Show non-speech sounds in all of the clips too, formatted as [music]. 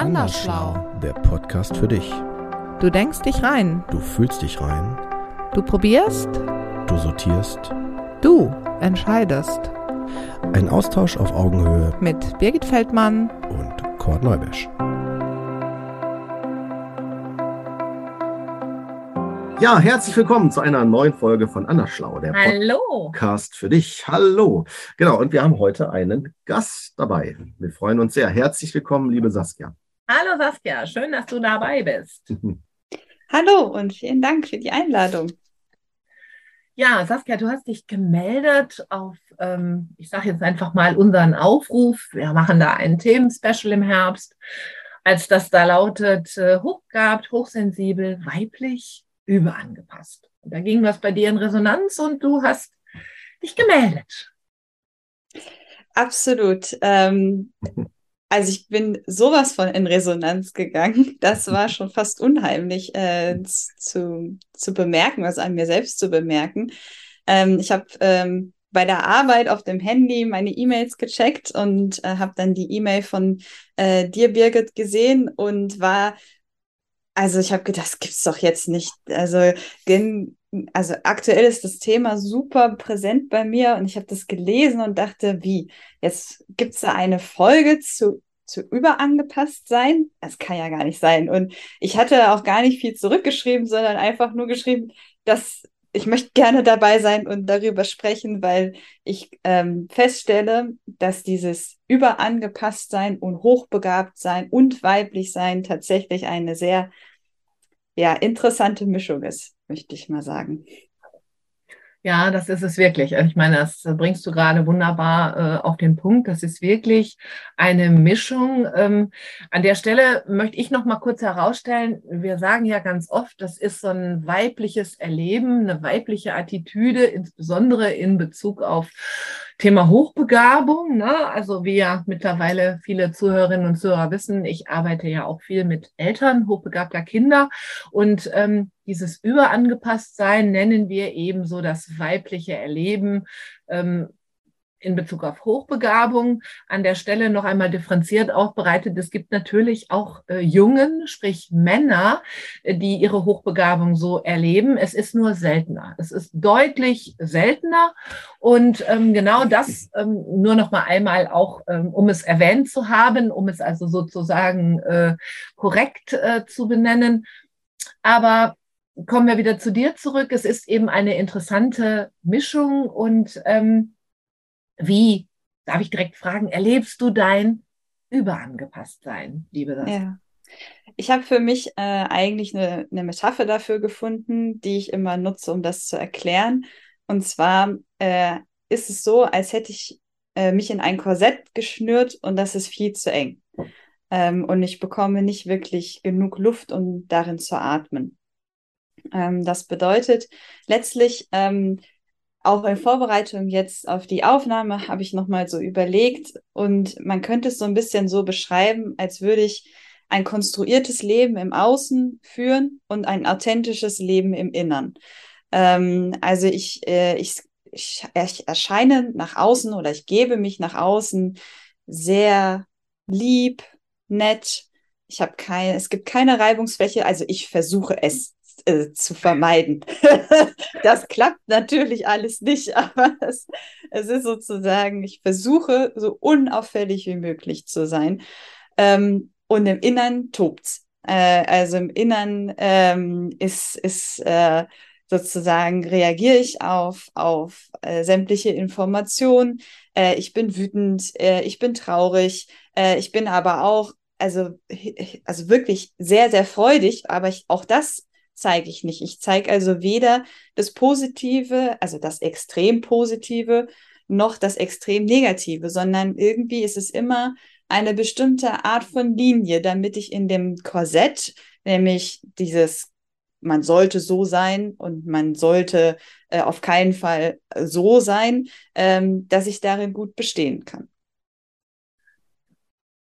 Andersschlau. Der Podcast für dich. Du denkst dich rein. Du fühlst dich rein. Du probierst. Du sortierst. Du entscheidest. Ein Austausch auf Augenhöhe Mit Birgit Feldmann. und Kurt Neubisch. Ja, herzlich willkommen zu einer neuen Folge von Andersschlau, der Hallo. Podcast für dich. Hallo. Genau, und wir haben heute einen Gast dabei. Wir freuen uns sehr. Herzlich willkommen, liebe Saskia. Hallo Saskia, schön, dass du dabei bist. [laughs] Hallo und vielen Dank für die Einladung. Ja, Saskia, du hast dich gemeldet auf, ähm, ich sage jetzt einfach mal unseren Aufruf. Wir machen da ein Themenspecial im Herbst, als das da lautet, äh, hochgabt, hochsensibel, weiblich, überangepasst. Und da ging was bei dir in Resonanz und du hast dich gemeldet. Absolut. Ähm, [laughs] also ich bin sowas von in Resonanz gegangen. [laughs] Das war [laughs] schon fast unheimlich äh, zu, zu bemerken, was an mir selbst zu bemerken. Ähm, ich habe ähm, bei der Arbeit auf dem Handy meine E-Mails gecheckt und äh, habe dann die E-Mail von äh, dir, Birgit, gesehen und war also ich habe gedacht, das gibt's doch jetzt nicht. Also, gen, also aktuell ist das Thema super präsent bei mir und ich habe das gelesen und dachte, wie? Jetzt gibt's da eine Folge zu, zu überangepasst sein? Das kann ja gar nicht sein. Und ich hatte auch gar nicht viel zurückgeschrieben, sondern einfach nur geschrieben, dass ich möchte gerne dabei sein und darüber sprechen, weil ich ähm, feststelle, dass dieses überangepasst sein und hochbegabt sein und weiblich sein tatsächlich eine sehr ja, interessante Mischung ist, möchte ich mal sagen. Ja, das ist es wirklich. Ich meine, das bringst du gerade wunderbar äh, auf den Punkt. Das ist wirklich eine Mischung. Ähm, an der Stelle möchte ich noch mal kurz herausstellen, wir sagen ja ganz oft, das ist so ein weibliches Erleben, eine weibliche Attitüde, insbesondere in Bezug auf Thema Hochbegabung. Ne? Also wie ja mittlerweile viele Zuhörerinnen und Zuhörer wissen, ich arbeite ja auch viel mit Eltern hochbegabter Kinder und ähm, dieses Überangepasstsein nennen wir eben so das weibliche Erleben. Ähm, in Bezug auf Hochbegabung an der Stelle noch einmal differenziert aufbereitet. Es gibt natürlich auch äh, Jungen, sprich Männer, äh, die ihre Hochbegabung so erleben. Es ist nur seltener. Es ist deutlich seltener. Und ähm, genau das ähm, nur noch mal einmal auch, ähm, um es erwähnt zu haben, um es also sozusagen äh, korrekt äh, zu benennen. Aber kommen wir wieder zu dir zurück. Es ist eben eine interessante Mischung und ähm, wie, darf ich direkt fragen, erlebst du dein Überangepasstsein, liebe Saskia? Ja. Ich habe für mich äh, eigentlich eine, eine Metapher dafür gefunden, die ich immer nutze, um das zu erklären. Und zwar äh, ist es so, als hätte ich äh, mich in ein Korsett geschnürt und das ist viel zu eng. Ähm, und ich bekomme nicht wirklich genug Luft, um darin zu atmen. Ähm, das bedeutet letztlich, ähm, auch in Vorbereitung jetzt auf die Aufnahme habe ich nochmal so überlegt und man könnte es so ein bisschen so beschreiben, als würde ich ein konstruiertes Leben im Außen führen und ein authentisches Leben im Innern. Ähm, also ich, äh, ich, ich, ich erscheine nach außen oder ich gebe mich nach außen sehr lieb, nett. Ich habe keine, es gibt keine Reibungsfläche, also ich versuche es äh, zu vermeiden. [laughs] das klappt natürlich alles nicht, [laughs] aber es, es, ist sozusagen, ich versuche so unauffällig wie möglich zu sein. Ähm, und im Innern tobt's. Äh, also im Innern ähm, ist, ist äh, sozusagen reagiere ich auf, auf äh, sämtliche Informationen. Äh, ich bin wütend, äh, ich bin traurig, äh, ich bin aber auch, also, also wirklich sehr, sehr freudig, aber ich, auch das zeige ich nicht. Ich zeige also weder das Positive, also das extrem Positive, noch das extrem Negative, sondern irgendwie ist es immer eine bestimmte Art von Linie, damit ich in dem Korsett, nämlich dieses, man sollte so sein und man sollte äh, auf keinen Fall so sein, ähm, dass ich darin gut bestehen kann.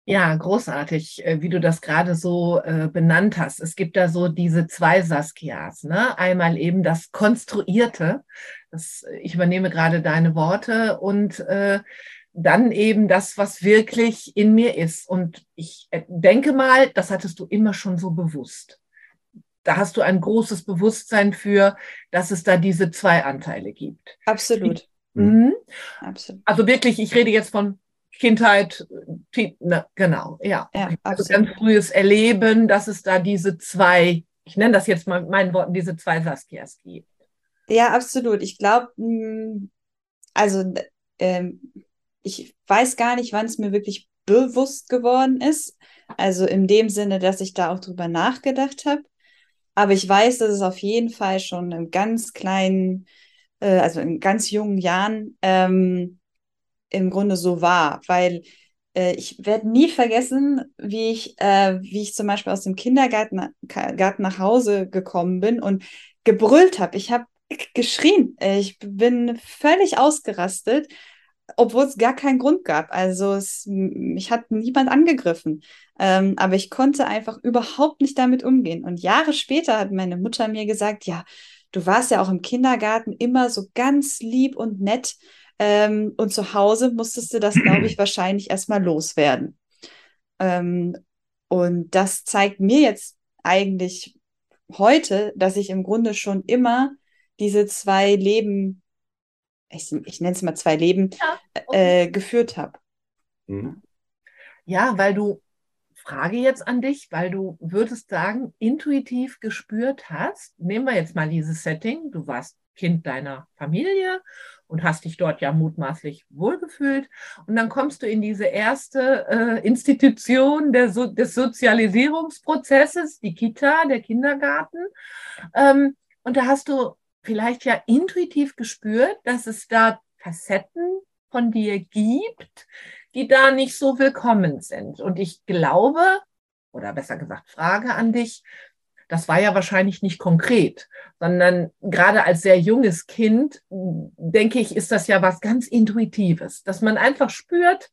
Ja, großartig, äh, wie du das gerade so äh, benannt hast. Es gibt da so diese zwei Saskias. Ne? Einmal eben das Konstruierte. Das, ich übernehme gerade deine Worte und äh, dann eben das, was wirklich in mir ist. Und ich äh, denke mal, das hattest du immer schon so bewusst. Da hast du ein großes Bewusstsein für, dass es da diese zwei Anteile gibt. Absolut. Mhm. Absolut. Also wirklich, ich rede jetzt von Kindheit, ne, genau, ja. Ja, also ganz frühes Erleben, dass es da diese zwei, ich nenne das jetzt mal mit meinen Worten, diese zwei Saskias gibt. Ja, absolut. Ich glaube, also ähm, ich weiß gar nicht, wann es mir wirklich bewusst geworden ist. Also in dem Sinne, dass ich da auch drüber nachgedacht habe. Aber ich weiß, dass es auf jeden Fall schon im ganz kleinen, äh, also in ganz jungen Jahren ähm, im Grunde so war, weil äh, ich werde nie vergessen, wie ich, äh, wie ich zum Beispiel aus dem Kindergarten Garten nach Hause gekommen bin und gebrüllt habe. Ich habe geschrien. Ich bin völlig ausgerastet, obwohl es gar keinen Grund gab. Also es, mich hat niemand angegriffen. Ähm, aber ich konnte einfach überhaupt nicht damit umgehen. Und Jahre später hat meine Mutter mir gesagt, ja, du warst ja auch im Kindergarten immer so ganz lieb und nett. Ähm, und zu Hause musstest du das, glaube ich, [clears throat] wahrscheinlich erstmal loswerden. Ähm, und das zeigt mir jetzt eigentlich heute, dass ich im Grunde schon immer diese zwei Leben, ich, ich nenne es mal zwei Leben, ja, okay. äh, geführt habe. Mhm. Ja, weil du, Frage jetzt an dich, weil du würdest sagen, intuitiv gespürt hast, nehmen wir jetzt mal dieses Setting, du warst Kind deiner Familie und hast dich dort ja mutmaßlich wohlgefühlt. Und dann kommst du in diese erste äh, Institution so des Sozialisierungsprozesses, die Kita, der Kindergarten. Ähm, und da hast du vielleicht ja intuitiv gespürt, dass es da Facetten von dir gibt, die da nicht so willkommen sind. Und ich glaube, oder besser gesagt, frage an dich, das war ja wahrscheinlich nicht konkret, sondern gerade als sehr junges Kind, denke ich, ist das ja was ganz Intuitives, dass man einfach spürt,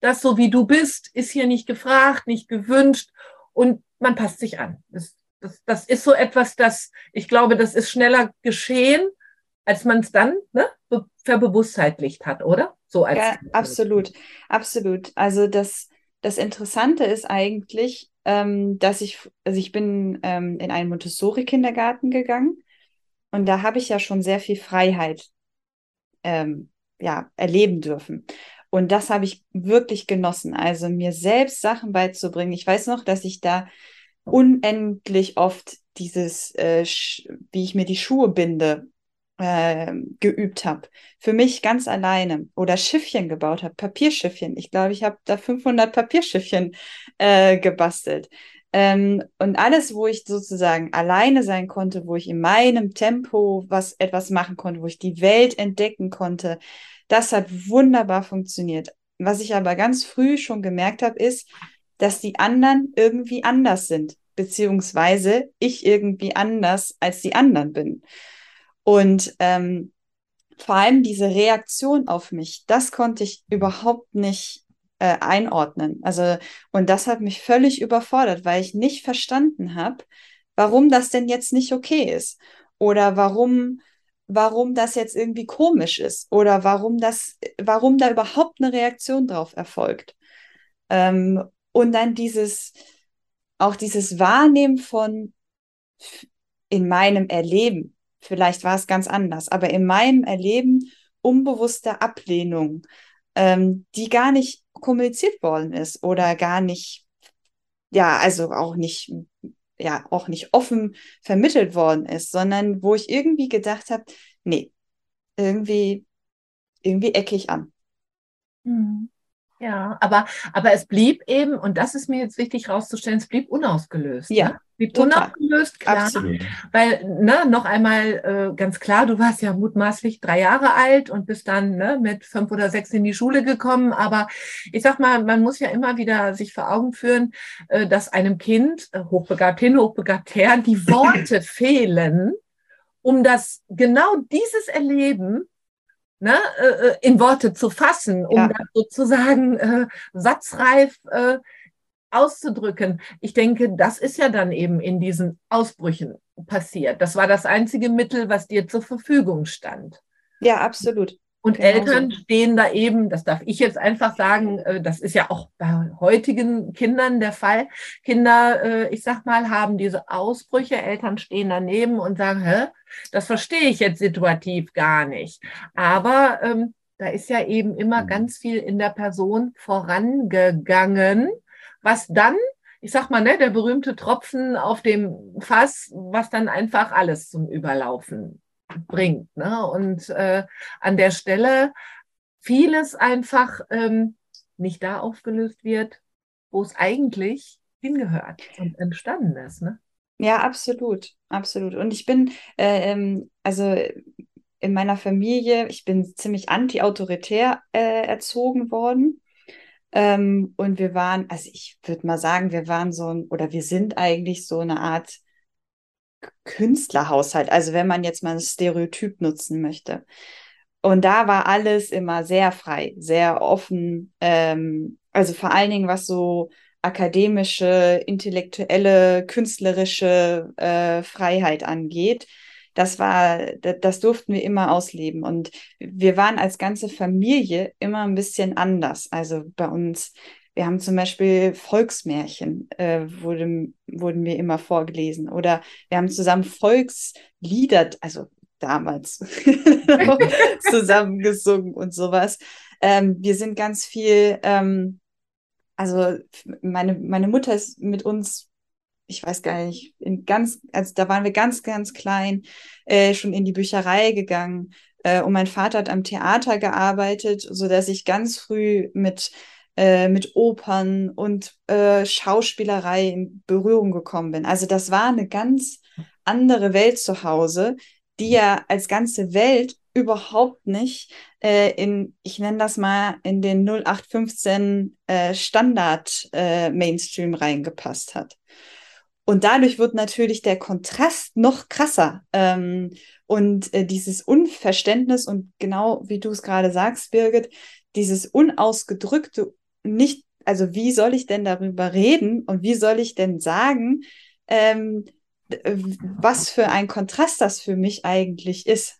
dass so wie du bist, ist hier nicht gefragt, nicht gewünscht und man passt sich an. Das, das, das ist so etwas, das, ich glaube, das ist schneller geschehen, als man es dann ne, verbewusstheitlicht hat, oder? So als ja, absolut, absolut. Also das, das Interessante ist eigentlich, ähm, dass ich, also ich bin ähm, in einen Montessori-Kindergarten gegangen und da habe ich ja schon sehr viel Freiheit ähm, ja, erleben dürfen. Und das habe ich wirklich genossen. Also mir selbst Sachen beizubringen. Ich weiß noch, dass ich da unendlich oft dieses, äh, wie ich mir die Schuhe binde, äh, geübt habe. Für mich ganz alleine. Oder Schiffchen gebaut habe, Papierschiffchen. Ich glaube, ich habe da 500 Papierschiffchen äh, gebastelt. Ähm, und alles, wo ich sozusagen alleine sein konnte, wo ich in meinem Tempo was etwas machen konnte, wo ich die Welt entdecken konnte, das hat wunderbar funktioniert. Was ich aber ganz früh schon gemerkt habe, ist, dass die anderen irgendwie anders sind, beziehungsweise ich irgendwie anders als die anderen bin. Und ähm, vor allem diese Reaktion auf mich, das konnte ich überhaupt nicht äh, einordnen. Also, und das hat mich völlig überfordert, weil ich nicht verstanden habe, warum das denn jetzt nicht okay ist. Oder warum, warum das jetzt irgendwie komisch ist. Oder warum das, warum da überhaupt eine Reaktion drauf erfolgt. Ähm, und dann dieses, auch dieses Wahrnehmen von in meinem Erleben, vielleicht war es ganz anders, aber in meinem Erleben unbewusste Ablehnung, ähm, die gar nicht kommuniziert worden ist oder gar nicht, ja, also auch nicht, ja, auch nicht offen vermittelt worden ist, sondern wo ich irgendwie gedacht habe, nee, irgendwie, irgendwie ecke ich an. Mhm. Ja, aber, aber es blieb eben, und das ist mir jetzt wichtig rauszustellen, es blieb unausgelöst. Ja. Ne? Blieb total. unausgelöst, klar. Absolut. Weil, ne, noch einmal äh, ganz klar, du warst ja mutmaßlich drei Jahre alt und bist dann ne, mit fünf oder sechs in die Schule gekommen. Aber ich sag mal, man muss ja immer wieder sich vor Augen führen, äh, dass einem Kind, äh, hochbegabt hin, hochbegabt her, die Worte [laughs] fehlen, um das genau dieses Erleben ne, äh, in Worte zu fassen, um ja. das sozusagen äh, satzreif äh, auszudrücken. Ich denke, das ist ja dann eben in diesen Ausbrüchen passiert. Das war das einzige Mittel, was dir zur Verfügung stand. Ja, absolut. Und Genau Eltern so. stehen da eben, das darf ich jetzt einfach sagen, äh, das ist ja auch bei heutigen Kindern der Fall. Kinder, äh, ich sag mal, haben diese Ausbrüche, Eltern stehen daneben und sagen, hä, das verstehe ich jetzt situativ gar nicht. Aber ähm, da ist ja eben immer Mhm. ganz viel in der Person vorangegangen, was dann, ich sag mal, ne, der berühmte Tropfen auf dem Fass, was dann einfach alles zum Überlaufen bringt. Ne? Und äh, an der Stelle vieles einfach ähm, nicht da aufgelöst wird, wo es eigentlich hingehört und entstanden ist. Ne? Ja, absolut, absolut. Und ich bin, äh, ähm, also in meiner Familie, ich bin ziemlich anti-autoritär äh, erzogen worden. Ähm, und wir waren, also ich würde mal sagen, wir waren so ein, oder wir sind eigentlich so eine Art Künstlerhaushalt. Also wenn man jetzt mal ein Stereotyp nutzen möchte. Und da war alles immer sehr frei, sehr offen. Ähm, also vor allen Dingen, was so akademische, intellektuelle, künstlerische äh, Freiheit angeht. Das war, das durften wir immer ausleben. Und wir waren als ganze Familie immer ein bisschen anders. Also bei uns, wir haben zum Beispiel Volksmärchen, äh, wurde, wurden mir immer vorgelesen. Oder wir haben zusammen Volkslieder, also damals [laughs] [laughs] zusammen gesungen und sowas. Ähm, wir sind ganz viel, ähm, also meine, meine Mutter ist mit uns ich weiß gar nicht, in ganz, also da waren wir ganz, ganz klein, äh, schon in die Bücherei gegangen. Äh, und mein Vater hat am Theater gearbeitet, sodass ich ganz früh mit, äh, mit Opern und äh, Schauspielerei in Berührung gekommen bin. Also das war eine ganz andere Welt zu Hause, die ja als ganze Welt überhaupt nicht äh, in, ich nenne das mal, in den 0815 äh, Standard äh, Mainstream reingepasst hat. Und dadurch wird natürlich der Kontrast noch krasser. Ähm, und äh, dieses Unverständnis und genau wie du es gerade sagst, Birgit, dieses unausgedrückte, nicht, also wie soll ich denn darüber reden und wie soll ich denn sagen, ähm, was für ein Kontrast das für mich eigentlich ist.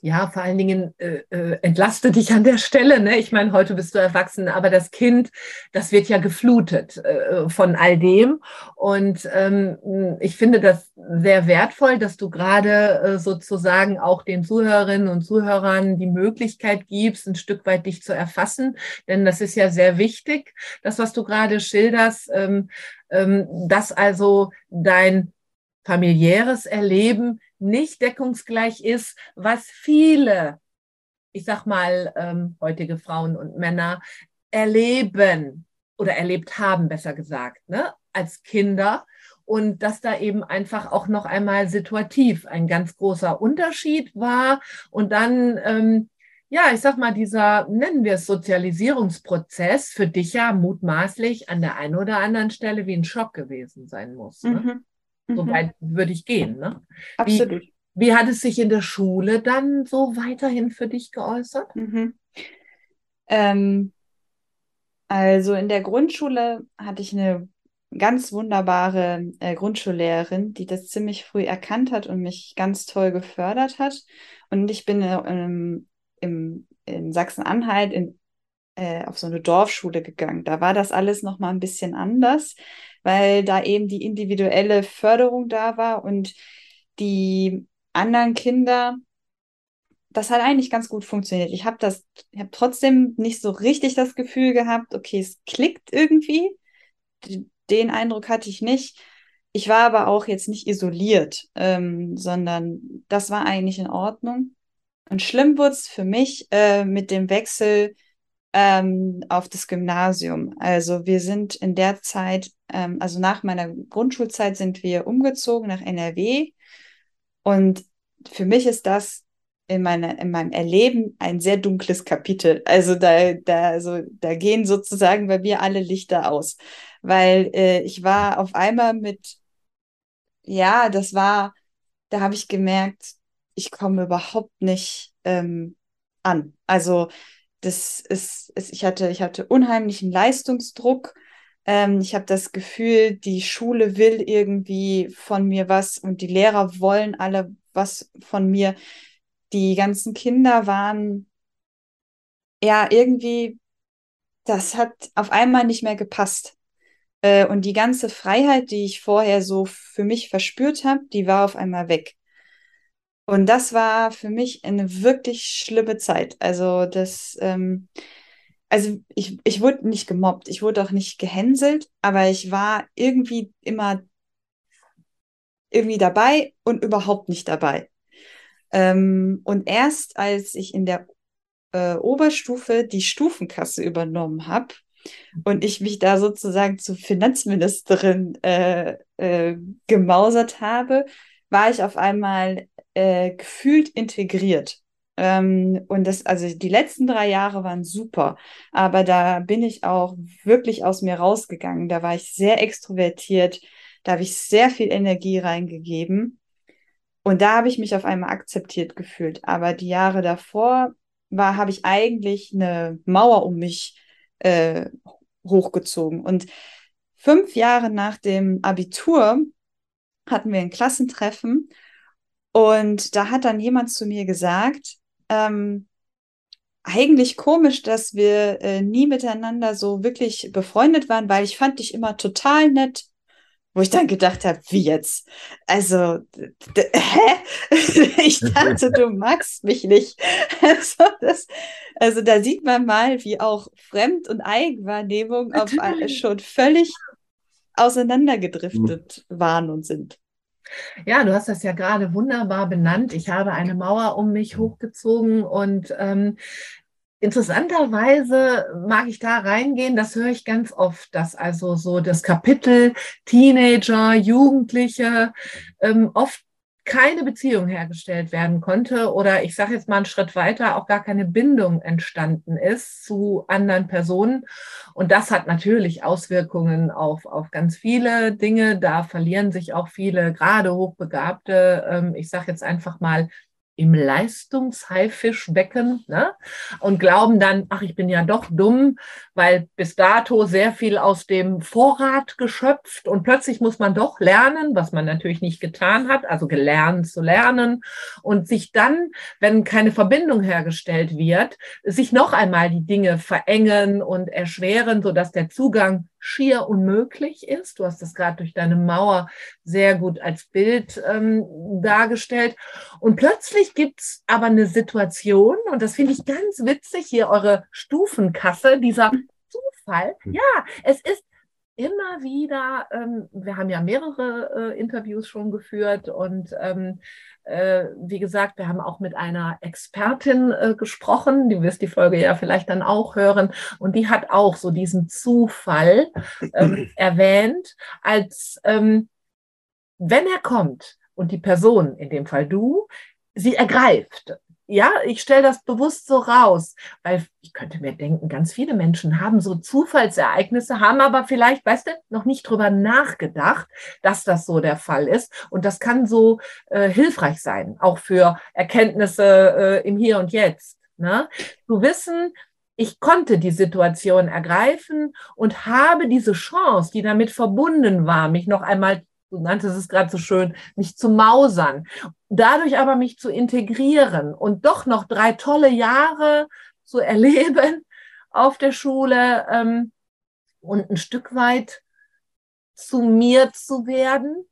Ja. Vor allen Dingen äh, äh, entlaste dich an der Stelle. Ne? Ich meine, heute bist du erwachsen, aber das Kind, das wird ja geflutet äh, von all dem. Und ähm, ich finde das sehr wertvoll, dass du gerade äh, sozusagen auch den Zuhörerinnen und Zuhörern die Möglichkeit gibst, ein Stück weit dich zu erfassen. Denn das ist ja sehr wichtig, das, was du gerade schilderst, ähm, ähm, dass also dein familiäres Erleben nicht deckungsgleich ist, was viele, ich sag mal, ähm, heutige Frauen und Männer erleben oder erlebt haben, besser gesagt, ne, als Kinder. Und dass da eben einfach auch noch einmal situativ ein ganz großer Unterschied war. Und dann, ähm, ja, ich sag mal, dieser, nennen wir es Sozialisierungsprozess, für dich ja mutmaßlich an der einen oder anderen Stelle wie ein Schock gewesen sein muss. Ne? Mhm. So Mhm. weit würde ich gehen. Ne? Absolut. Wie hat es sich in der Schule dann so weiterhin für dich geäußert? Mhm. Ähm, also in der Grundschule hatte ich eine ganz wunderbare äh, Grundschullehrerin, die das ziemlich früh erkannt hat und mich ganz toll gefördert hat. Und ich bin äh, im, im, in Sachsen-Anhalt in, äh, auf so eine Dorfschule gegangen. Da war das alles noch mal ein bisschen anders, weil da eben die individuelle Förderung da war und die anderen Kinder das hat eigentlich ganz gut funktioniert. Ich habe das, ich habe trotzdem nicht so richtig das Gefühl gehabt, okay, es klickt irgendwie. Den Eindruck hatte ich nicht. Ich war aber auch jetzt nicht isoliert, ähm, sondern das war eigentlich in Ordnung. Und schlimm wurde es für mich äh, mit dem Wechsel ähm, auf das Gymnasium. Also wir sind in der Zeit, ähm, also nach meiner Grundschulzeit sind wir umgezogen nach NRW. Und für mich ist das in, meine, in meinem Erleben ein sehr dunkles Kapitel. Also da, da, also da gehen sozusagen bei mir alle Lichter aus. Weil äh, ich war auf einmal mit, ja, das war, da habe ich gemerkt, ich komme überhaupt nicht ähm, an. Also das ist, ist, ich hatte, ich hatte unheimlichen Leistungsdruck. Ähm, ich habe das Gefühl, die Schule will irgendwie von mir was und die Lehrer wollen alle was von mir die ganzen Kinder waren ja irgendwie, das hat auf einmal nicht mehr gepasst. Äh, und die ganze Freiheit, die ich vorher so für mich verspürt habe, die war auf einmal weg. Und das war für mich eine wirklich schlimme Zeit. Also das, ähm, also ich, ich wurde nicht gemobbt, ich wurde auch nicht gehänselt, aber ich war irgendwie immer irgendwie dabei und überhaupt nicht dabei. Ähm, und erst als ich in der äh, Oberstufe die Stufenkasse übernommen habe und ich mich da sozusagen zur Finanzministerin äh, äh, gemausert habe, war ich auf einmal äh, gefühlt integriert. Ähm, und das, also die letzten drei Jahre waren super, aber da bin ich auch wirklich aus mir rausgegangen. Da war ich sehr extrovertiert, da habe ich sehr viel Energie reingegeben. Und da habe ich mich auf einmal akzeptiert gefühlt. Aber die Jahre davor war, habe ich eigentlich eine Mauer um mich äh, hochgezogen. Und fünf Jahre nach dem Abitur hatten wir ein Klassentreffen und da hat dann jemand zu mir gesagt, ähm, eigentlich komisch, dass wir äh, nie miteinander so wirklich befreundet waren, weil ich fand dich immer total nett wo ich dann gedacht habe, wie jetzt? Also, hä? [laughs] ich dachte, du magst mich nicht. [laughs] Also, das, also da sieht man mal, wie auch Fremd- und Eigenwahrnehmung auf, schon völlig auseinandergedriftet mhm. waren und sind. Ja, du hast das ja gerade wunderbar benannt. Ich habe eine Mauer um mich hochgezogen und ähm, Interessanterweise mag ich da reingehen, das höre ich ganz oft, dass also so das Kapitel Teenager, Jugendliche ähm, oft keine Beziehung hergestellt werden konnte oder ich sage jetzt mal einen Schritt weiter, auch gar keine Bindung entstanden ist zu anderen Personen. Und das hat natürlich Auswirkungen auf, auf ganz viele Dinge. Da verlieren sich auch viele, gerade hochbegabte, ähm, ich sage jetzt einfach mal im Leistungshaifischbecken ne? und glauben dann, ach, ich bin ja doch dumm, weil bis dato sehr viel aus dem Vorrat geschöpft und plötzlich muss man doch lernen, was man natürlich nicht getan hat, also gelernt zu lernen und sich dann, wenn keine Verbindung hergestellt wird, sich noch einmal die Dinge verengen und erschweren, sodass der Zugang schier unmöglich ist. Du hast das gerade durch deine Mauer sehr gut als Bild ähm, dargestellt. Und plötzlich gibt es aber eine Situation, und das finde ich ganz witzig, hier eure Stufenkasse, dieser Zufall. Hm. Ja, es ist immer wieder, ähm, wir haben ja mehrere äh, Interviews schon geführt und ähm, äh, wie gesagt, wir haben auch mit einer Expertin äh, gesprochen, die wirst die Folge ja vielleicht dann auch hören. Und die hat auch so diesen Zufall ähm, [clears throat] erwähnt, als ähm, wenn er kommt und die Person, in dem Fall du, sie ergreift ja, ich stelle das bewusst so raus, weil ich könnte mir denken, ganz viele Menschen haben so Zufallsereignisse, haben aber vielleicht, weißt du, noch nicht drüber nachgedacht, dass das so der Fall ist. Und das kann so äh, hilfreich sein, auch für Erkenntnisse äh, im Hier und Jetzt. Ne? Zu wissen, ich konnte die Situation ergreifen und habe diese Chance, die damit verbunden war, mich noch einmal du nanntest es gerade so schön, mich zu mausern, dadurch aber mich zu integrieren und doch noch drei tolle Jahre zu erleben [laughs] auf der Schule ähm, und ein Stück weit zu mir zu werden.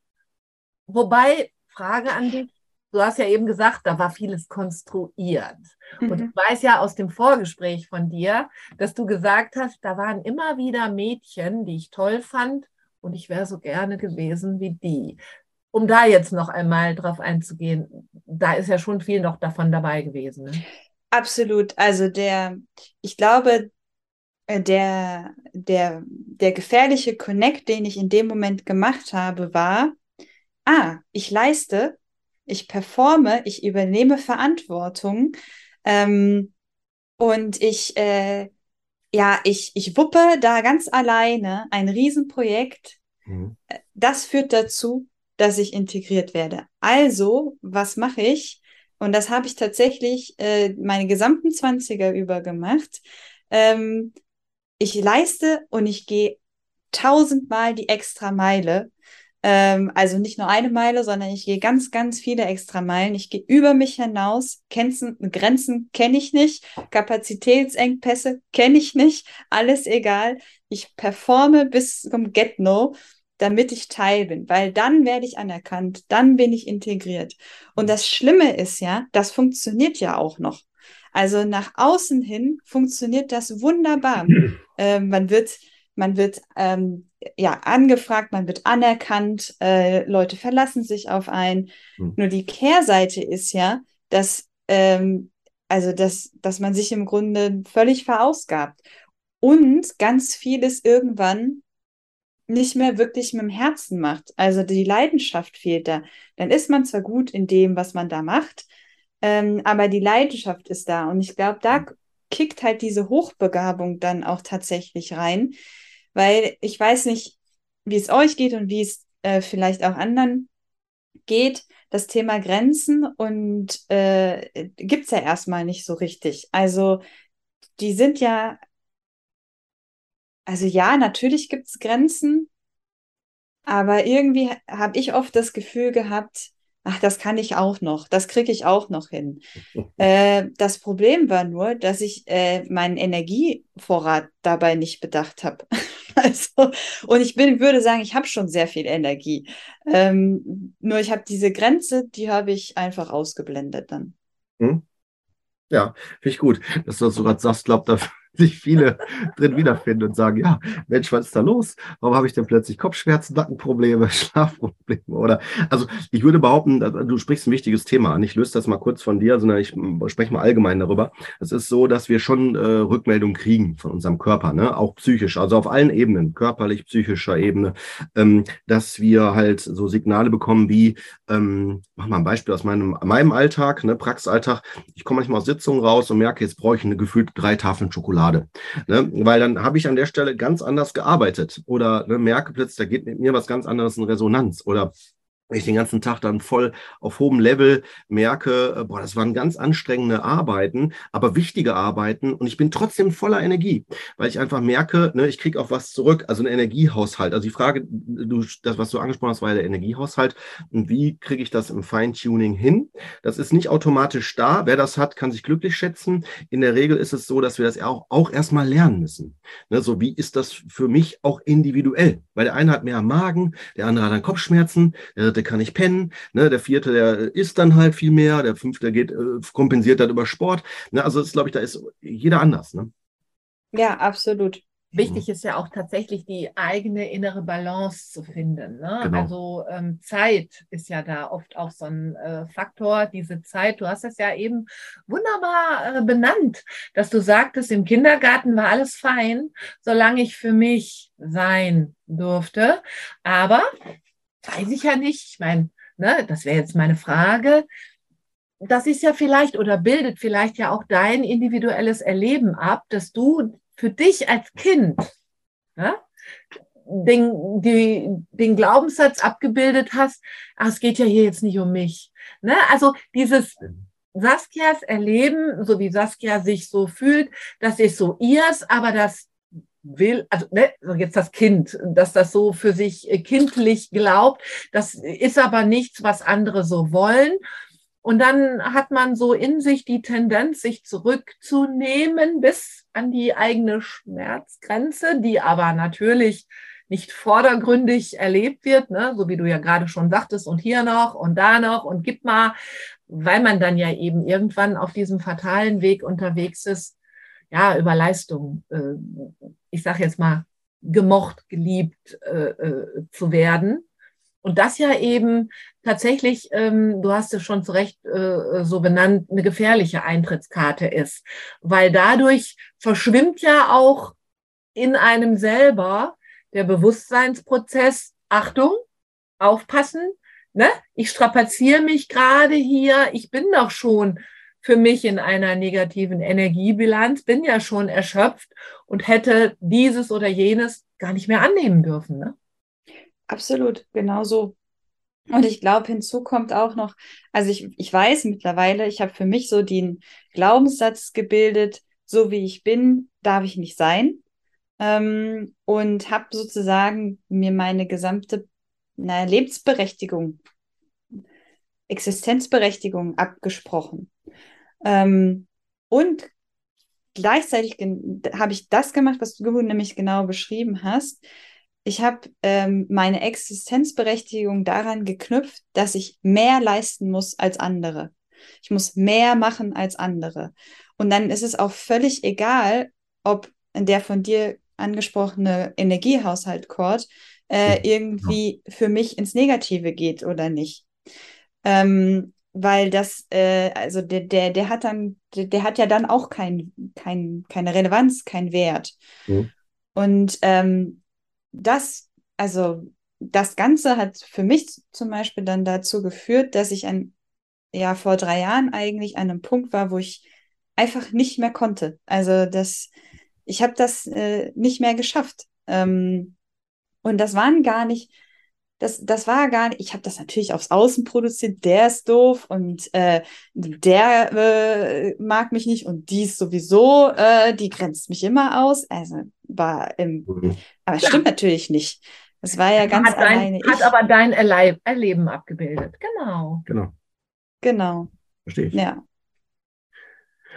Wobei, Frage an dich, du hast ja eben gesagt, da war vieles konstruiert. Mhm. Und ich weiß ja aus dem Vorgespräch von dir, dass du gesagt hast, da waren immer wieder Mädchen, die ich toll fand, und ich wäre so gerne gewesen wie die. Um da jetzt noch einmal drauf einzugehen, da ist ja schon viel noch davon dabei gewesen. Ne? Absolut. Also der, ich glaube, äh, der, der, der gefährliche Connect, den ich in dem Moment gemacht habe, war, ah, ich leiste, ich performe, ich übernehme Verantwortung ähm, und ich, äh, ja, ich, ich wuppe da ganz alleine ein Riesenprojekt. Mhm. Das führt dazu, dass ich integriert werde. Also, was mache ich? Und das habe ich tatsächlich äh, meine gesamten Zwanziger über gemacht. Ähm, ich leiste und ich gehe tausendmal die extra Meile, Ähm, also nicht nur eine Meile, sondern ich gehe ganz, ganz viele extra Meilen. Ich gehe über mich hinaus. Grenzen, Grenzen kenne ich nicht. Kapazitätsengpässe kenne ich nicht. Alles egal. Ich performe bis zum Get-No damit ich Teil bin, weil dann werde ich anerkannt, dann bin ich integriert. Und das Schlimme ist ja, das funktioniert ja auch noch. Also nach außen hin funktioniert das wunderbar. [clears throat] äh, man wird, man wird ähm, ja angefragt, man wird anerkannt, äh, Leute verlassen sich auf einen. Mhm. Nur die Kehrseite ist ja, dass ähm, also dass, dass man sich im Grunde völlig verausgabt und ganz vieles irgendwann nicht mehr wirklich mit dem Herzen macht. Also die Leidenschaft fehlt da. Dann ist man zwar gut in dem, was man da macht, ähm, aber die Leidenschaft ist da. Und ich glaube, da kickt halt diese Hochbegabung dann auch tatsächlich rein, weil ich weiß nicht, wie es euch geht und wie es äh, vielleicht auch anderen geht. Das Thema Grenzen und äh, gibt es ja erstmal nicht so richtig. Also die sind ja also ja, natürlich gibt es Grenzen, aber irgendwie habe ich oft das Gefühl gehabt, ach, das kann ich auch noch, das kriege ich auch noch hin. [laughs] äh, das Problem war nur, dass ich äh, meinen Energievorrat dabei nicht bedacht habe. Also, und ich bin, würde sagen, ich habe schon sehr viel Energie. Ähm, nur ich habe diese Grenze, die habe ich einfach ausgeblendet dann. Hm? Ja, finde ich gut, dass du das so gerade sagst. glaube, da [laughs] sich viele drin wiederfinden und sagen, ja, Mensch, was ist da los? Warum habe ich denn plötzlich Kopfschmerzen, Nackenprobleme, [laughs] Schlafprobleme? Oder also ich würde behaupten, du sprichst ein wichtiges Thema an. Ich löse das mal kurz von dir, sondern ich spreche mal allgemein darüber. Es ist so, dass wir schon äh, Rückmeldungen kriegen von unserem Körper, ne? auch psychisch, also auf allen Ebenen, körperlich, psychischer Ebene, ähm, dass wir halt so Signale bekommen wie, ähm, mach mal ein Beispiel aus meinem, meinem Alltag, ne, Praxisalltag. Ich komme manchmal aus Sitzungen raus und merke, jetzt brauche ich eine gefühlt drei Tafeln Schokolade. Schokolade. Ne? Weil dann habe ich an der Stelle ganz anders gearbeitet oder ne, merke plötzlich, da geht mit mir was ganz anderes in Resonanz oder ich den ganzen Tag dann voll auf hohem Level merke, äh, boah, das waren ganz anstrengende Arbeiten, aber wichtige Arbeiten und ich bin trotzdem voller Energie, weil ich einfach merke, ne, ich kriege auch was zurück, also ein Energiehaushalt. Also die Frage, du, das, was du angesprochen hast, war ja der Energiehaushalt und wie kriege ich das im Feintuning hin? Das ist nicht automatisch da. Wer das hat, kann sich glücklich schätzen. In der Regel ist es so, dass wir das auch, auch erstmal lernen müssen. Ne, so wie ist das für mich auch individuell? Weil der eine hat mehr Magen, der andere hat dann Kopfschmerzen, der dritte kann nicht pennen, ne? der vierte, der isst dann halt viel mehr, der fünfte geht, äh, kompensiert dann über Sport. Ne? Also das glaube ich, da ist jeder anders. Ne? Ja, absolut. Wichtig ist ja auch tatsächlich die eigene innere Balance zu finden. Ne? Genau. Also ähm, Zeit ist ja da oft auch so ein äh, Faktor. Diese Zeit, du hast es ja eben wunderbar äh, benannt, dass du sagtest, im Kindergarten war alles fein, solange ich für mich sein durfte. Aber weiß ich ja nicht. Ich meine, ne, das wäre jetzt meine Frage. Das ist ja vielleicht oder bildet vielleicht ja auch dein individuelles Erleben ab, dass du für dich als Kind ne, den, die, den Glaubenssatz abgebildet hast, ach, es geht ja hier jetzt nicht um mich. Ne? Also dieses Saskias Erleben, so wie Saskia sich so fühlt, das ist so ihrs, aber das will, also ne, jetzt das Kind, dass das so für sich äh, kindlich glaubt, das ist aber nichts, was andere so wollen. Und dann hat man so in sich die Tendenz, sich zurückzunehmen bis an die eigene Schmerzgrenze, die aber natürlich nicht vordergründig erlebt wird, ne? so wie du ja gerade schon sagtest, und hier noch und da noch und gib mal, weil man dann ja eben irgendwann auf diesem fatalen Weg unterwegs ist, ja, über Leistung, äh, ich sage jetzt mal, gemocht, geliebt äh, äh, zu werden. Und das ja eben tatsächlich, ähm, du hast es schon zu Recht äh, so benannt, eine gefährliche Eintrittskarte ist, weil dadurch verschwimmt ja auch in einem selber der Bewusstseinsprozess, Achtung, aufpassen, ne? ich strapaziere mich gerade hier, ich bin doch schon für mich in einer negativen Energiebilanz, bin ja schon erschöpft und hätte dieses oder jenes gar nicht mehr annehmen dürfen. Ne? Absolut, genau so. Und ich glaube, hinzu kommt auch noch, also ich, ich weiß mittlerweile, ich habe für mich so den Glaubenssatz gebildet, so wie ich bin, darf ich nicht sein. Ähm, und habe sozusagen mir meine gesamte na, Lebensberechtigung, Existenzberechtigung abgesprochen. Ähm, und gleichzeitig habe ich das gemacht, was du nämlich genau beschrieben hast. Ich habe ähm, meine Existenzberechtigung daran geknüpft, dass ich mehr leisten muss als andere. Ich muss mehr machen als andere. Und dann ist es auch völlig egal, ob der von dir angesprochene Energiehaushalt-Chord äh, irgendwie für mich ins Negative geht oder nicht. Ähm, weil das, äh, also der, der, der hat dann, der, der, hat ja dann auch kein, kein, keine Relevanz, keinen Wert. Mhm. Und ähm, das, also das Ganze hat für mich zum Beispiel dann dazu geführt, dass ich ein, ja, vor drei Jahren eigentlich an einem Punkt war, wo ich einfach nicht mehr konnte. Also das, ich habe das äh, nicht mehr geschafft. Ähm, und das waren gar nicht, das, das war gar nicht, ich habe das natürlich aufs Außen produziert, der ist doof und äh, der äh, mag mich nicht und die ist sowieso, äh, die grenzt mich immer aus. Also war im, mhm. aber es stimmt natürlich nicht. Das war ja ganz hat dein, alleine. Hat ich. aber dein Erleib Erleben abgebildet, genau. Genau. Genau. Verstehe ich. Ja.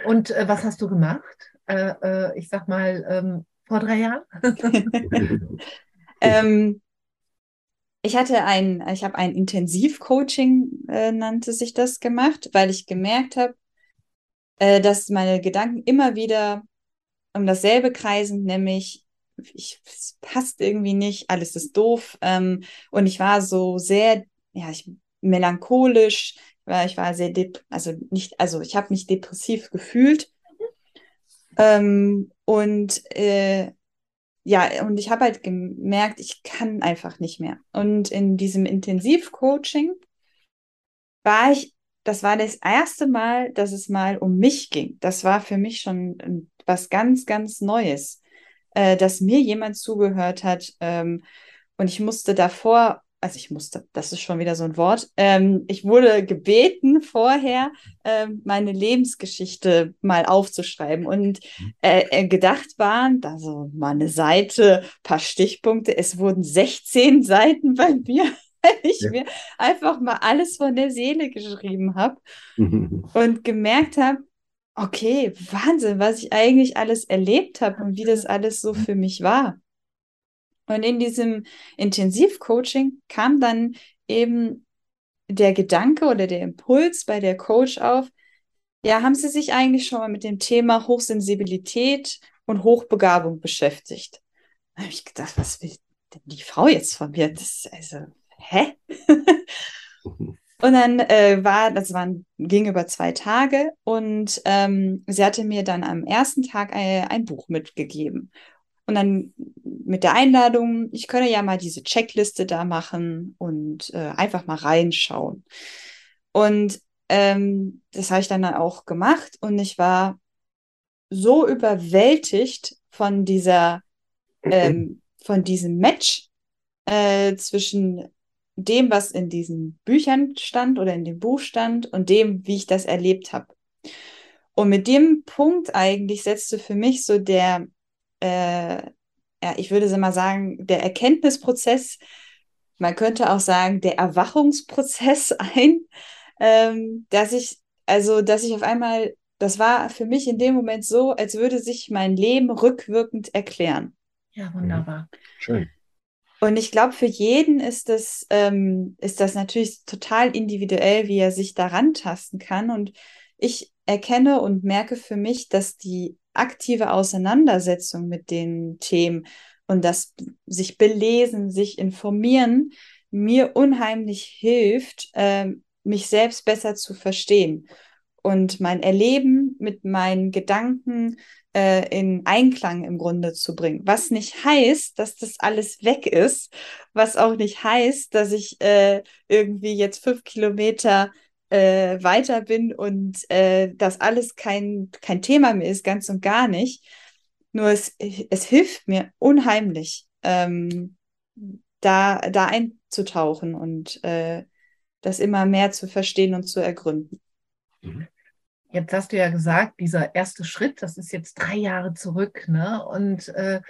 Und äh, was hast du gemacht? Äh, äh, ich sag mal, ähm, vor drei Jahren? [laughs] [laughs] ähm, ich hatte ein, ich habe ein Intensivcoaching, äh, nannte sich das, gemacht, weil ich gemerkt habe, äh, dass meine Gedanken immer wieder um dasselbe kreisen, nämlich ich, es passt irgendwie nicht, alles ist doof. Ähm, und ich war so sehr, ja, ich, melancholisch, weil ich war sehr, also nicht, also ich habe mich depressiv gefühlt. Ähm, und äh, ja, und ich habe halt gemerkt, ich kann einfach nicht mehr. Und in diesem Intensivcoaching war ich, das war das erste Mal, dass es mal um mich ging. Das war für mich schon was ganz, ganz Neues, äh, dass mir jemand zugehört hat. Ähm, und ich musste davor also ich musste, das ist schon wieder so ein Wort, ähm, ich wurde gebeten vorher, ähm, meine Lebensgeschichte mal aufzuschreiben und äh, äh, gedacht waren, also mal eine Seite, paar Stichpunkte, es wurden 16 [laughs] Seiten bei mir, [laughs] weil ich ja. mir einfach mal alles von der Seele geschrieben habe [laughs] und gemerkt habe, okay, Wahnsinn, was ich eigentlich alles erlebt habe und wie das alles so für mich war. Und in diesem Intensivcoaching kam dann eben der Gedanke oder der Impuls bei der Coach auf, ja, haben Sie sich eigentlich schon mal mit dem Thema Hochsensibilität und Hochbegabung beschäftigt? Da habe ich gedacht, was will denn die Frau jetzt von mir? Das, also, hä? [laughs] und dann äh, war, das waren, ging über zwei Tage und ähm, sie hatte mir dann am ersten Tag ein, ein Buch mitgegeben. Und dann mit der Einladung, ich könne ja mal diese Checkliste da machen und äh, einfach mal reinschauen. Und ähm, das habe ich dann auch gemacht und ich war so überwältigt von dieser, ähm, von diesem Match äh, zwischen dem, was in diesen Büchern stand oder in dem Buch stand und dem, wie ich das erlebt habe. Und mit dem Punkt eigentlich setzte für mich so der äh, ja, ich würde mal sagen, der Erkenntnisprozess, man könnte auch sagen, der Erwachungsprozess [laughs] ein, ähm, dass ich, also, dass ich auf einmal, das war für mich in dem Moment so, als würde sich mein Leben rückwirkend erklären. Ja, wunderbar. Schön. Und ich glaube, für jeden ist das, ähm, ist das natürlich total individuell, wie er sich daran tasten kann. Und ich erkenne und merke für mich, dass die aktive Auseinandersetzung mit den Themen und das sich belesen, sich informieren, mir unheimlich hilft, äh, mich selbst besser zu verstehen und mein Erleben mit meinen Gedanken äh, in Einklang im Grunde zu bringen. Was nicht heißt, dass das alles weg ist, was auch nicht heißt, dass ich äh, irgendwie jetzt fünf Kilometer äh, weiter bin und äh, das alles kein, kein Thema mehr ist, ganz und gar nicht. Nur es, es hilft mir unheimlich, ähm, da, da einzutauchen und äh, das immer mehr zu verstehen und zu ergründen. Mhm. Jetzt hast du ja gesagt, dieser erste Schritt, das ist jetzt drei Jahre zurück, ne? Und äh,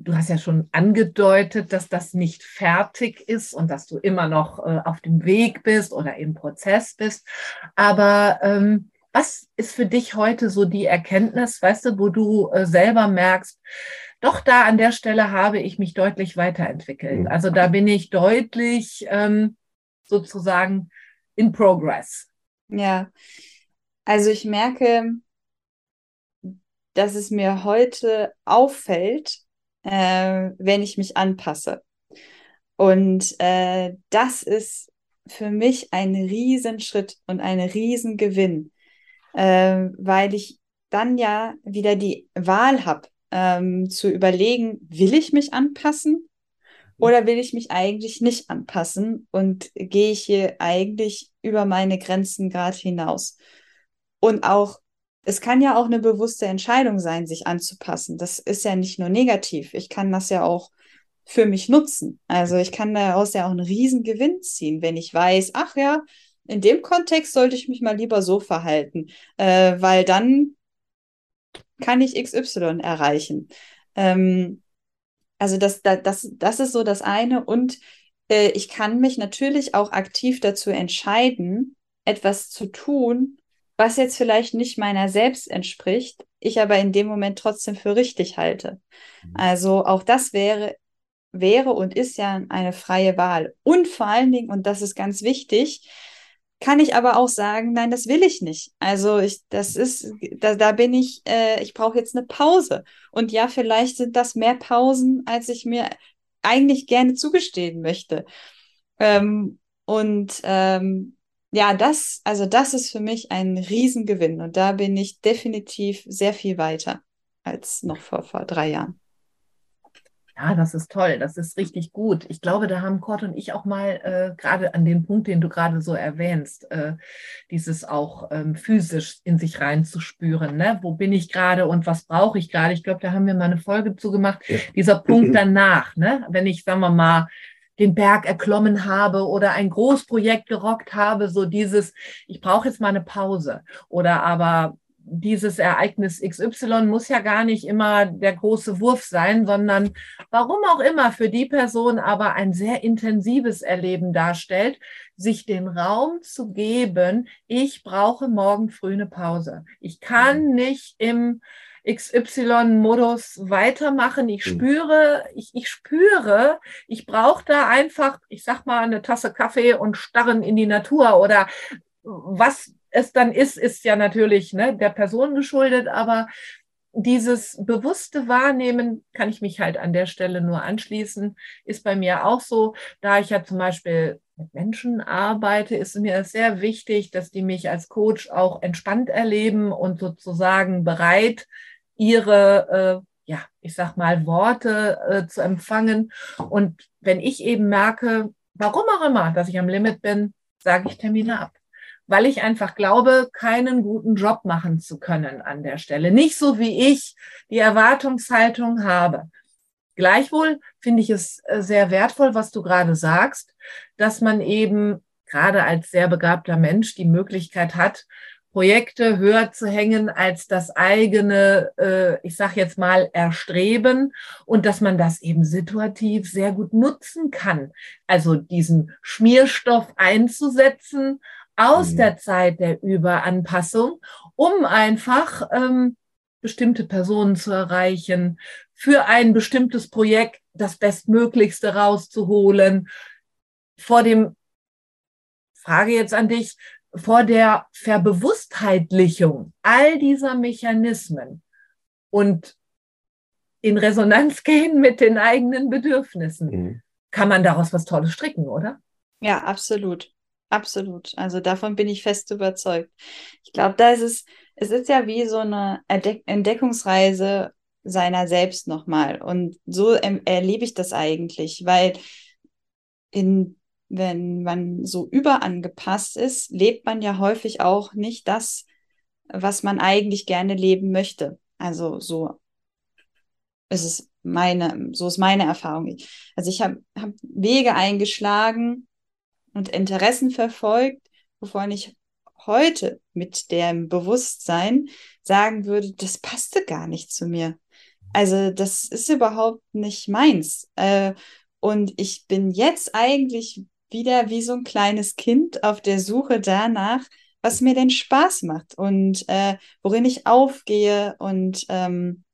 du hast ja schon angedeutet, dass das nicht fertig ist und dass du immer noch äh, auf dem Weg bist oder im Prozess bist. Aber ähm, was ist für dich heute so die Erkenntnis, weißt du, wo du äh, selber merkst, doch da an der Stelle habe ich mich deutlich weiterentwickelt. Mhm. Also da bin ich deutlich ähm, sozusagen in progress. Ja, also ich merke, dass es mir heute auffällt, äh, wenn ich mich anpasse. Und äh, das ist für mich ein Riesenschritt und ein Riesengewinn, äh, weil ich dann ja wieder die Wahl habe, ähm, zu überlegen, will ich mich anpassen oder will ich mich eigentlich nicht anpassen und gehe ich hier eigentlich über meine Grenzen gerade hinaus. Und auch es kann ja auch eine bewusste Entscheidung sein, sich anzupassen. Das ist ja nicht nur negativ. Ich kann das ja auch für mich nutzen. Also ich kann daraus ja auch einen riesen Gewinn ziehen, wenn ich weiß, ach ja, in dem Kontext sollte ich mich mal lieber so verhalten, äh, weil dann kann ich XY erreichen. Ähm, also das, das, das, ist so das eine. Und äh, ich kann mich natürlich auch aktiv dazu entscheiden, etwas zu tun, was jetzt vielleicht nicht meiner selbst entspricht, ich aber in dem Moment trotzdem für richtig halte. Mhm. Also auch das wäre, wäre und ist ja eine freie Wahl. Und vor allen Dingen, und das ist ganz wichtig, kann ich aber auch sagen, nein, das will ich nicht. Also ich, das ist, da, da bin ich, äh, ich brauche jetzt eine Pause. Und ja, vielleicht sind das mehr Pausen, als ich mir eigentlich gerne zugestehen möchte. Ähm, und ähm, ja, das, also das ist für mich ein Riesengewinn und da bin ich definitiv sehr viel weiter als noch vor, vor drei Jahren. Ja, das ist toll, das ist richtig gut. Ich glaube, da haben Kurt und ich auch mal äh, gerade an dem Punkt, den du gerade so erwähnst, äh, dieses auch ähm, physisch in sich reinzuspüren. Ne? Wo bin ich gerade und was brauche ich gerade? Ich glaube, da haben wir mal eine Folge zugemacht. Ja. Dieser Punkt [laughs] danach, ne? wenn ich, sagen wir mal, den Berg erklommen habe oder ein Großprojekt gerockt habe, so dieses, ich brauche jetzt mal eine Pause. Oder aber dieses Ereignis XY muss ja gar nicht immer der große Wurf sein, sondern warum auch immer für die Person aber ein sehr intensives Erleben darstellt, sich den Raum zu geben, ich brauche morgen früh eine Pause. Ich kann mhm. nicht im XY-Modus weitermachen. Ich mhm. spüre, ich, ich spüre, ich brauche da einfach, ich sag mal, eine Tasse Kaffee und starren in die Natur oder was es dann ist, ist ja natürlich ne, der Person geschuldet, aber dieses bewusste Wahrnehmen kann ich mich halt an der Stelle nur anschließen, ist bei mir auch so, da ich ja zum Beispiel mit Menschen arbeite, ist mir sehr wichtig, dass die mich als Coach auch entspannt erleben und sozusagen bereit ihre, äh, ja, ich sag mal, Worte äh, zu empfangen. Und wenn ich eben merke, warum auch immer, dass ich am Limit bin, sage ich Termine ab. Weil ich einfach glaube, keinen guten Job machen zu können an der Stelle. Nicht so wie ich die Erwartungshaltung habe. Gleichwohl finde ich es äh, sehr wertvoll, was du gerade sagst, dass man eben gerade als sehr begabter Mensch die Möglichkeit hat, Projekte höher zu hängen als das eigene, äh, ich sage jetzt mal, Erstreben und dass man das eben situativ sehr gut nutzen kann. Also diesen Schmierstoff einzusetzen aus mhm. der Zeit der Überanpassung, um einfach ähm, bestimmte Personen zu erreichen, für ein bestimmtes Projekt das Bestmöglichste rauszuholen. Vor dem Frage jetzt an dich, vor der Verbewusstheitlichung all dieser Mechanismen und in Resonanz [laughs] gehen mit den eigenen Bedürfnissen, mhm. kann man daraus was Tolles stricken, oder? Ja, absolut. Absolut. Also davon bin ich fest überzeugt. Ich glaube, da ist es, es ist ja wie so eine Entdeckungsreise seiner selbst nochmal. Und so erlebe ich das eigentlich, weil in wenn man so überangepasst ist, lebt man ja häufig auch nicht das, was man eigentlich gerne leben möchte. Also so ist es meine, so ist meine Erfahrung. Also ich habe hab Wege eingeschlagen und Interessen verfolgt, wovon ich heute mit dem Bewusstsein sagen würde, das passte gar nicht zu mir. also das ist überhaupt nicht meins. Äh, und ich bin jetzt eigentlich wieder wie so ein kleines Kind auf der Suche danach, was mir denn Spaß macht und äh, worin ich aufgehe. Und ähm,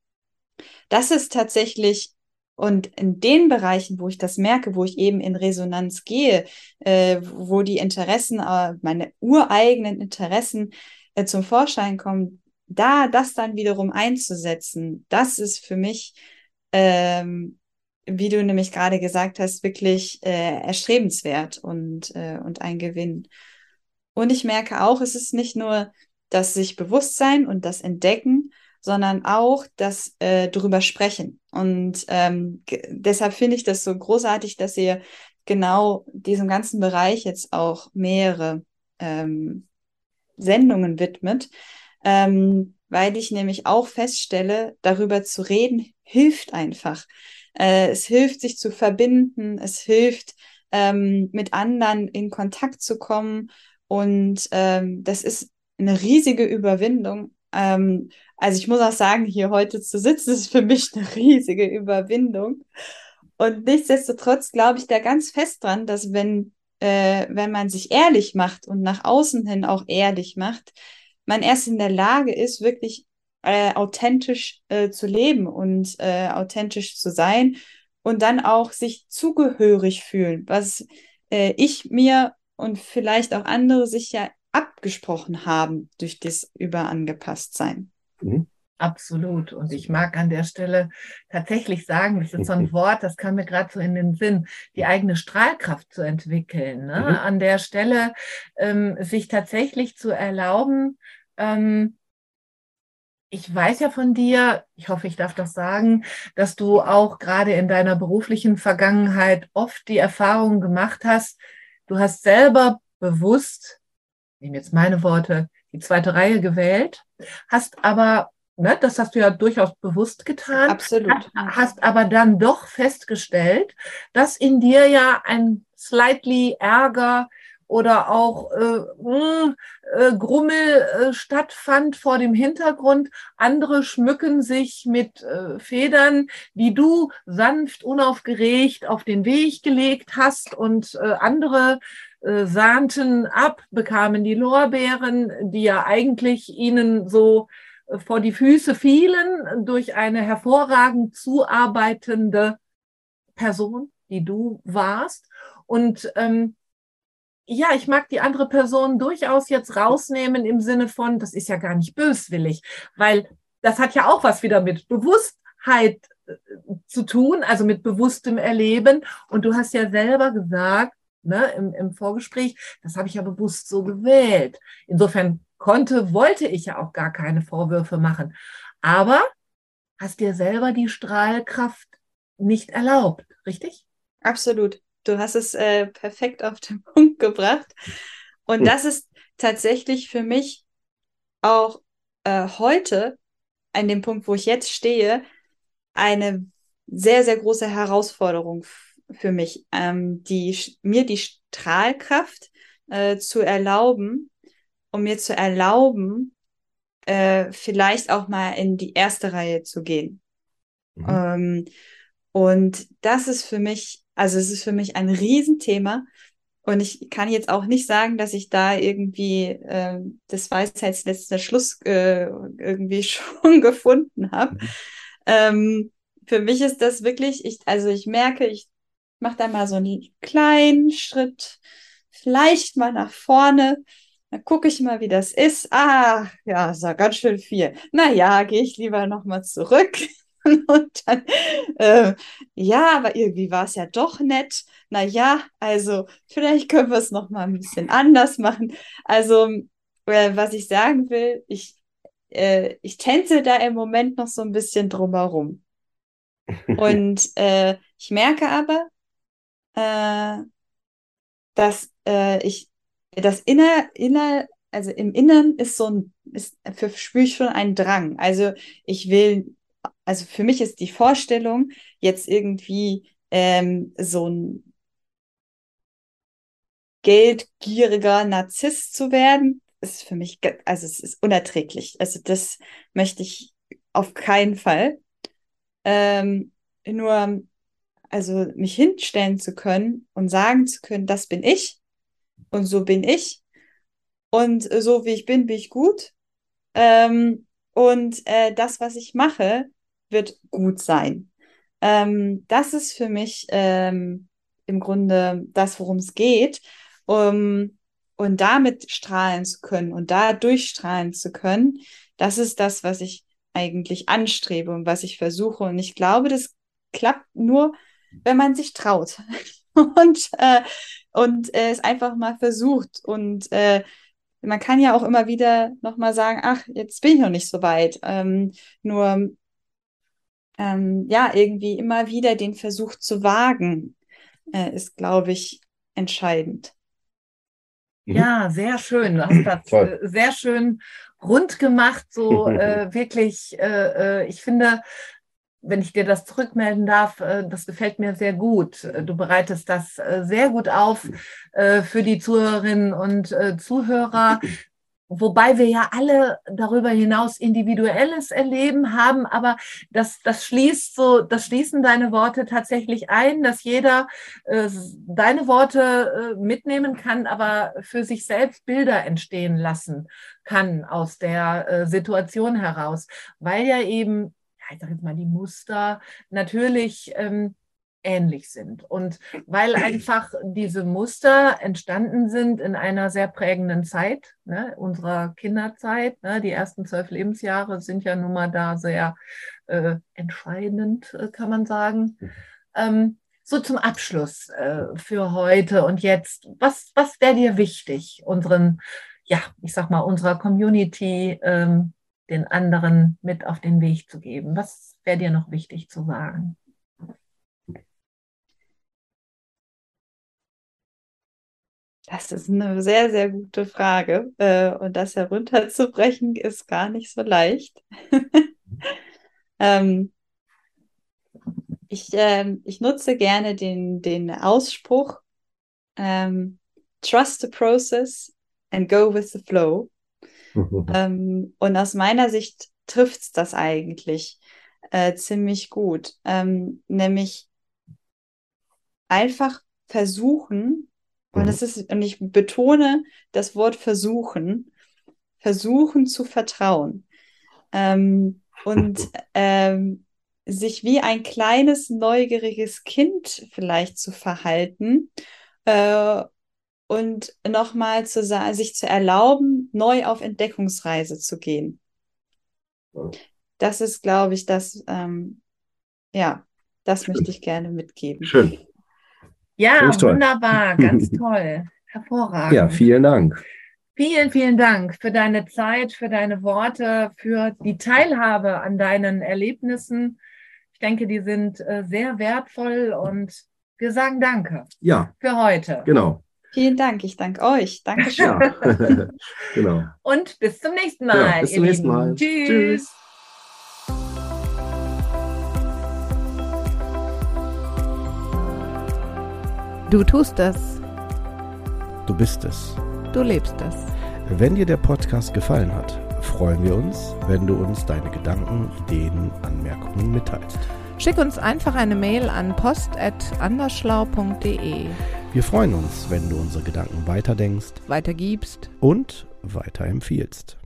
das ist tatsächlich, und in den Bereichen, wo ich das merke, wo ich eben in Resonanz gehe, äh, wo die Interessen, äh, meine ureigenen Interessen äh, zum Vorschein kommen, da das dann wiederum einzusetzen, das ist für mich, ähm, wie du nämlich gerade gesagt hast, wirklich äh, erstrebenswert und, äh, und ein Gewinn. Und ich merke auch, es ist nicht nur das sich Bewusstsein und das Entdecken, sondern auch das äh, drüber sprechen. Und ähm, deshalb finde ich das so großartig, dass ihr genau diesem ganzen Bereich jetzt auch mehrere ähm, Sendungen widmet, ähm, weil ich nämlich auch feststelle, darüber zu reden, hilft einfach. Äh, es hilft, sich zu verbinden, es hilft, ähm, mit anderen in Kontakt zu kommen. Und ähm, das ist eine riesige Überwindung. Ähm, also ich muss auch sagen, hier heute zu sitzen, ist für mich eine riesige Überwindung. Und nichtsdestotrotz glaube ich da ganz fest dran, dass wenn, äh, wenn man sich ehrlich macht und nach außen hin auch ehrlich macht, man erst in der Lage ist, wirklich äh, authentisch äh, zu leben und äh, authentisch zu sein und dann auch sich zugehörig fühlen, was äh, ich mir und vielleicht auch andere sich ja abgesprochen haben durch das Überangepasstsein. Mhm. Absolut. Und ich mag an der Stelle tatsächlich sagen, das ist so ein Wort, das kam mir gerade so in den Sinn, die eigene Strahlkraft zu entwickeln. Ne? Mhm. An der Stelle ähm, sich tatsächlich zu erlauben, ähm, ich weiß ja von dir, ich hoffe, ich darf das sagen, dass du auch gerade in deiner beruflichen Vergangenheit oft die Erfahrung gemacht hast, du hast selber bewusst, nehme jetzt meine Worte, die zweite Reihe gewählt, hast aber, ne, das hast du ja durchaus bewusst getan, Absolut. hast aber dann doch festgestellt, dass in dir ja ein slightly Ärger, oder auch äh, hm, äh, Grummel äh, stattfand vor dem Hintergrund. Andere schmücken sich mit äh, Federn, die du sanft, unaufgeregt auf den Weg gelegt hast und äh, andere äh, sahnten ab, bekamen die Lorbeeren, die ja eigentlich ihnen so äh, vor die Füße fielen durch eine hervorragend zuarbeitende Person, die du warst. Und ähm, ja, ich mag die andere Person durchaus jetzt rausnehmen im Sinne von, das ist ja gar nicht böswillig, weil das hat ja auch was wieder mit Bewusstheit äh, zu tun, also mit bewusstem Erleben. Und du hast ja selber gesagt, ne, im, im Vorgespräch, das habe ich ja bewusst so gewählt. Insofern konnte, wollte ich ja auch gar keine Vorwürfe machen. Aber hast dir selber die Strahlkraft nicht erlaubt, richtig? Absolut. Du hast es äh, perfekt auf den [laughs] Punkt gebracht. Und hm. das ist tatsächlich für mich auch äh, heute, an dem Punkt, wo ich jetzt stehe, eine sehr, sehr große Herausforderung für mich, ähm, die, mir die Strahlkraft äh, zu erlauben, um mir zu erlauben, äh, vielleicht auch mal in die erste Reihe zu gehen. Mhm. Ähm, und das ist für mich also es ist für mich ein Riesenthema. Und ich kann jetzt auch nicht sagen, dass ich da irgendwie äh, das Weisheitsletzter Schluss äh, irgendwie [laughs] schon gefunden habe. Mhm. Ähm, für mich ist das wirklich, ich, also ich merke, ich mache da mal so einen kleinen Schritt, vielleicht mal nach vorne. Dann gucke ich mal, wie das ist. Ah, ja, ist ja ganz schön viel. Naja, gehe ich lieber nochmal zurück. [laughs] Und dann, äh, ja, aber irgendwie war es ja doch nett. Naja, also vielleicht können wir es nochmal ein bisschen anders machen. Also, äh, was ich sagen will, ich, äh, ich tänze da im Moment noch so ein bisschen drumherum. [laughs] Und äh, ich merke aber, äh, dass äh, ich das inner, inner, also im Inneren ist so ein, ist, für, spüre ich schon einen Drang. Also ich will also für mich ist die Vorstellung, jetzt irgendwie ähm, so ein geldgieriger Narzisst zu werden, ist für mich, also es ist unerträglich. Also das möchte ich auf keinen Fall. ähm, nur also mich hinstellen zu können und sagen zu können, das bin ich und so bin ich und so wie ich bin, bin ich gut. Ähm, und äh, das, was ich mache, wird gut sein. Ähm, das ist für mich ähm, im Grunde das, worum es geht. Um, und damit strahlen zu können und da durchstrahlen zu können, das ist das, was ich eigentlich anstrebe und was ich versuche. Und ich glaube, das klappt nur, wenn man sich traut [laughs] und, äh, und äh, es einfach mal versucht. Und äh, man kann ja auch immer wieder nochmal sagen, ach, jetzt bin ich noch nicht so weit. Ähm, nur ähm, ja, irgendwie immer wieder den Versuch zu wagen, äh, ist, glaube ich, entscheidend. Mhm. Ja, sehr schön. Du hast das Toll. Äh, sehr schön rund gemacht, so [laughs] äh, wirklich, äh, äh, ich finde, wenn ich dir das zurückmelden darf, äh, das gefällt mir sehr gut. Du bereitest das sehr gut auf für die Zuhörerinnen und Zuhörer. Wobei wir ja alle darüber hinaus individuelles Erleben haben, aber das, das schließt so, das schließen deine Worte tatsächlich ein, dass jeder äh, deine Worte äh, mitnehmen kann, aber für sich selbst Bilder entstehen lassen kann aus der äh, Situation heraus, weil ja eben, ja, ich sag jetzt mal, die Muster natürlich ähm, ähnlich sind. Und weil [clears throat] einfach diese Muster entstanden sind in einer sehr prägenden Zeit, ne, unserer Kinderzeit, ne, die ersten zwölf Lebensjahre sind ja nun mal da sehr äh, entscheidend, äh, kann man sagen. Ähm, so zum Abschluss äh, für heute und jetzt, was, was wäre dir wichtig, unseren, ja, ich sag mal, unserer Community, ähm, den anderen mit auf den Weg zu geben? Was wäre dir noch wichtig zu sagen? Das ist eine sehr, sehr gute Frage. Äh, und das herunterzubrechen ist gar nicht so leicht. [laughs] ähm, ich, äh, ich nutze gerne den, den Ausspruch ähm, Trust the process and go with the flow. [laughs] ähm, und aus meiner Sicht trifft es das eigentlich äh, ziemlich gut. Ähm, nämlich einfach versuchen, und das ist, und ich betone das Wort versuchen, versuchen zu vertrauen. Ähm, und [laughs] ähm, sich wie ein kleines, neugieriges Kind vielleicht zu verhalten äh, und nochmal zu sich zu erlauben, neu auf Entdeckungsreise zu gehen. Das ist, glaube ich, das, ähm, ja, das möchte ich gerne mitgeben. Schön. Ja, wunderbar, ganz [laughs] toll. Hervorragend. Ja, vielen Dank. Vielen, vielen Dank für deine Zeit, für deine Worte, für die Teilhabe an deinen Erlebnissen. Ich denke, die sind äh, sehr wertvoll und wir sagen Danke. Ja. Für heute. Genau. Vielen Dank. Ich danke euch. Dankeschön. Ja. [laughs] genau. Und bis zum nächsten Mal. Ja, bis zum nächsten Mal. Tschüss. Tschüss. Du tust es. Du bist es. Du lebst es. Wenn dir der Podcast gefallen hat, freuen wir uns, wenn du uns deine Gedanken, Ideen, Anmerkungen mitteilst. Schick uns einfach eine Mail an post.andersschlau.de. Wir freuen uns, wenn du unsere Gedanken weiterdenkst, weitergibst und weiterempfiehlst.